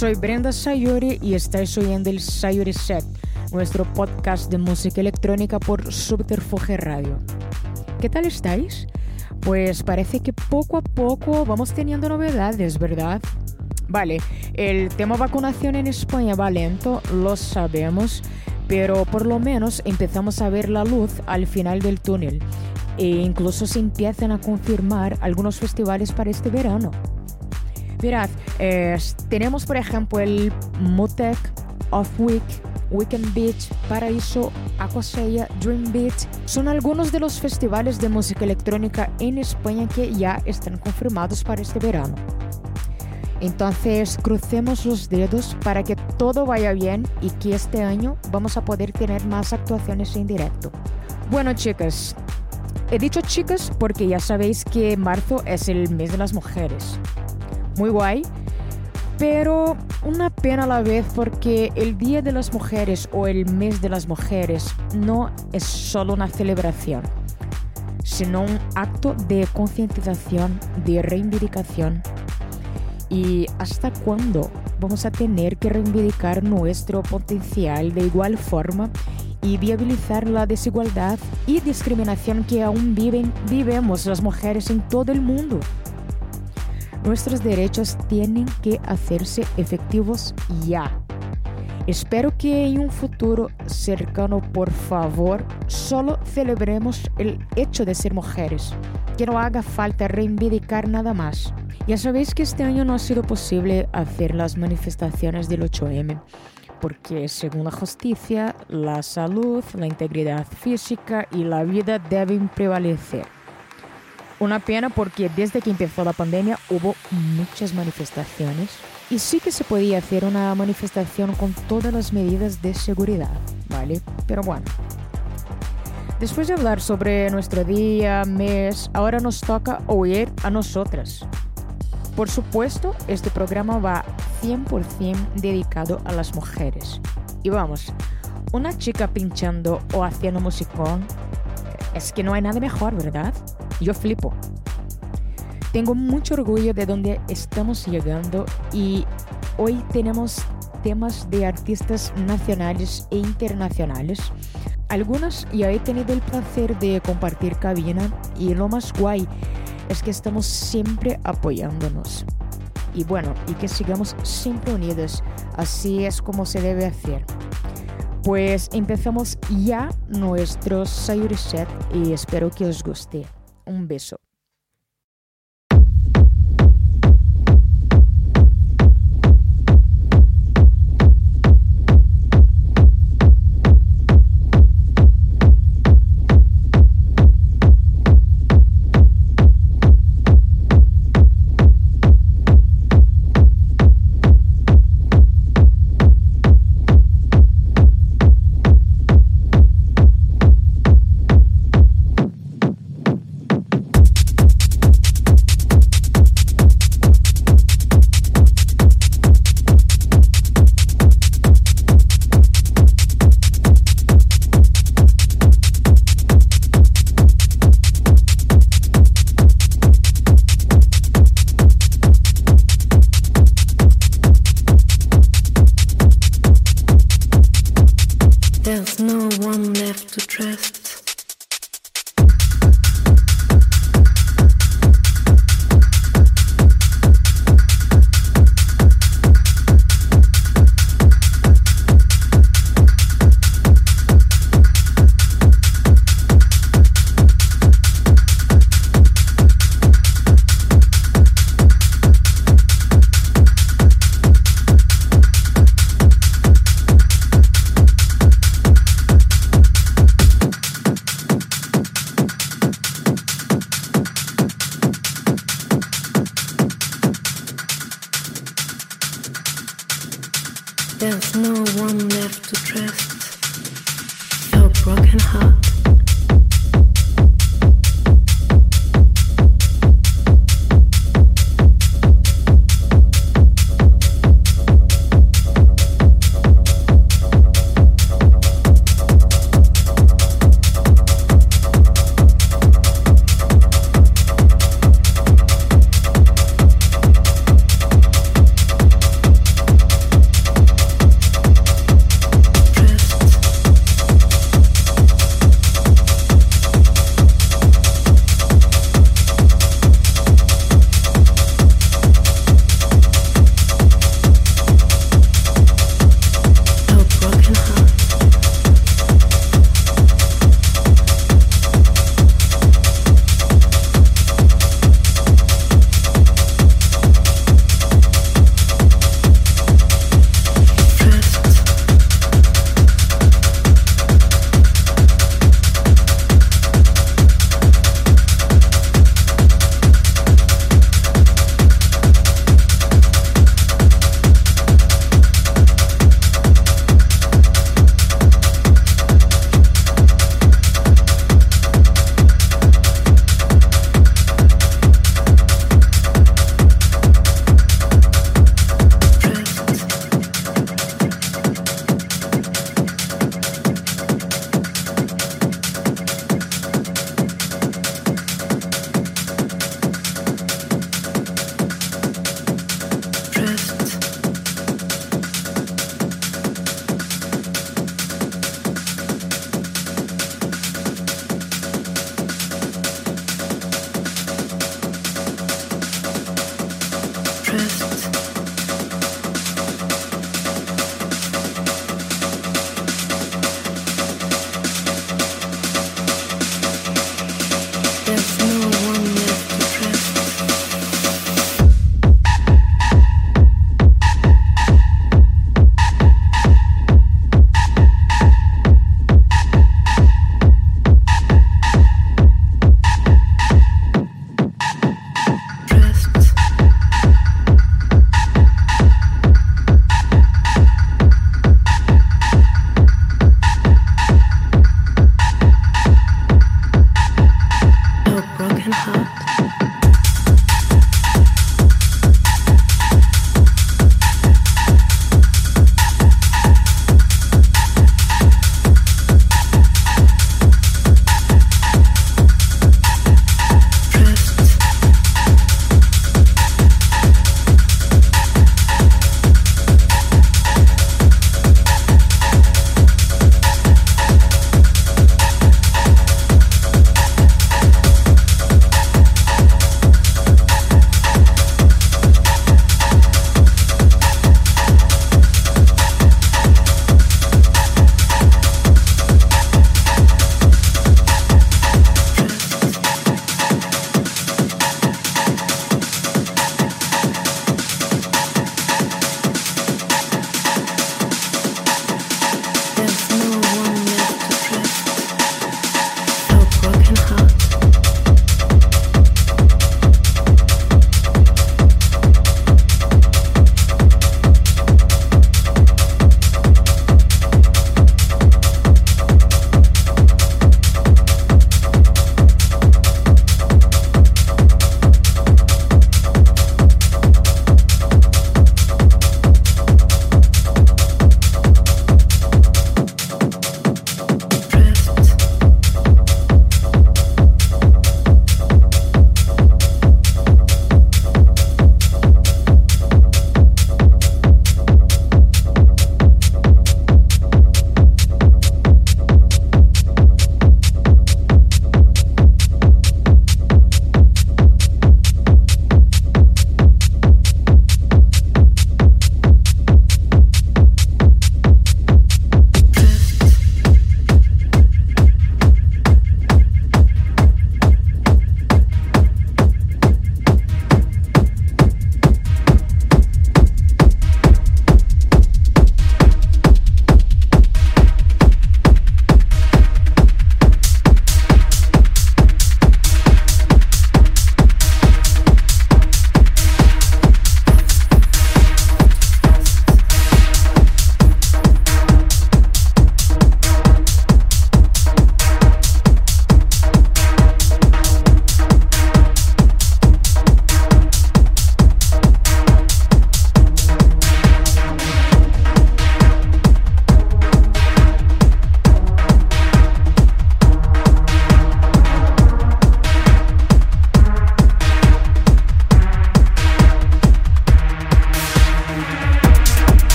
Soy Brenda Sayuri y estáis oyendo el Sayuri Set, nuestro podcast de música electrónica por Subterfuge Radio. ¿Qué tal estáis? Pues parece que poco a poco vamos teniendo novedades, ¿verdad? Vale, el tema vacunación en España va lento, lo sabemos, pero por lo menos empezamos a ver la luz al final del túnel e incluso se empiezan a confirmar algunos festivales para este verano. Mirad, eh, tenemos por ejemplo el Mutec, Off Week, Weekend Beach, Paraíso, Aquasella, Dream Beach. Son algunos de los festivales de música electrónica en España que ya están confirmados para este verano. Entonces crucemos los dedos para que todo vaya bien y que este año vamos a poder tener más actuaciones en directo. Bueno chicas, he dicho chicas porque ya sabéis que marzo es el mes de las mujeres muy guay, pero una pena a la vez porque el Día de las Mujeres o el Mes de las Mujeres no es solo una celebración, sino un acto de concientización, de reivindicación. ¿Y hasta cuándo vamos a tener que reivindicar nuestro potencial de igual forma y viabilizar la desigualdad y discriminación que aún viven, vivemos las mujeres en todo el mundo? Nuestros derechos tienen que hacerse efectivos ya. Espero que en un futuro cercano, por favor, solo celebremos el hecho de ser mujeres, que no haga falta reivindicar nada más. Ya sabéis que este año no ha sido posible hacer las manifestaciones del 8M, porque según la justicia, la salud, la integridad física y la vida deben prevalecer. Una pena porque desde que empezó la pandemia hubo muchas manifestaciones y sí que se podía hacer una manifestación con todas las medidas de seguridad, ¿vale? Pero bueno. Después de hablar sobre nuestro día, mes, ahora nos toca oír a nosotras. Por supuesto, este programa va 100% dedicado a las mujeres. Y vamos, una chica pinchando o haciendo musicón, es que no hay nada mejor, ¿verdad? Yo flipo. Tengo mucho orgullo de donde estamos llegando y hoy tenemos temas de artistas nacionales e internacionales. Algunos ya he tenido el placer de compartir cabina y lo más guay es que estamos siempre apoyándonos. Y bueno, y que sigamos siempre unidos. Así es como se debe hacer. Pues empezamos ya nuestro Sayuri Set y espero que os guste. Un beso.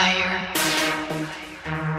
higher.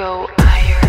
go higher.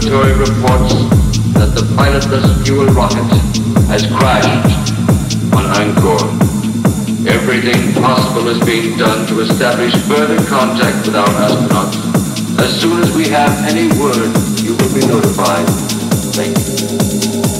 observatory reports that the pilotless fuel rocket has crashed on Angkor. Everything possible is being done to establish further contact with our astronauts. As soon as we have any word, you will be notified. Thank you.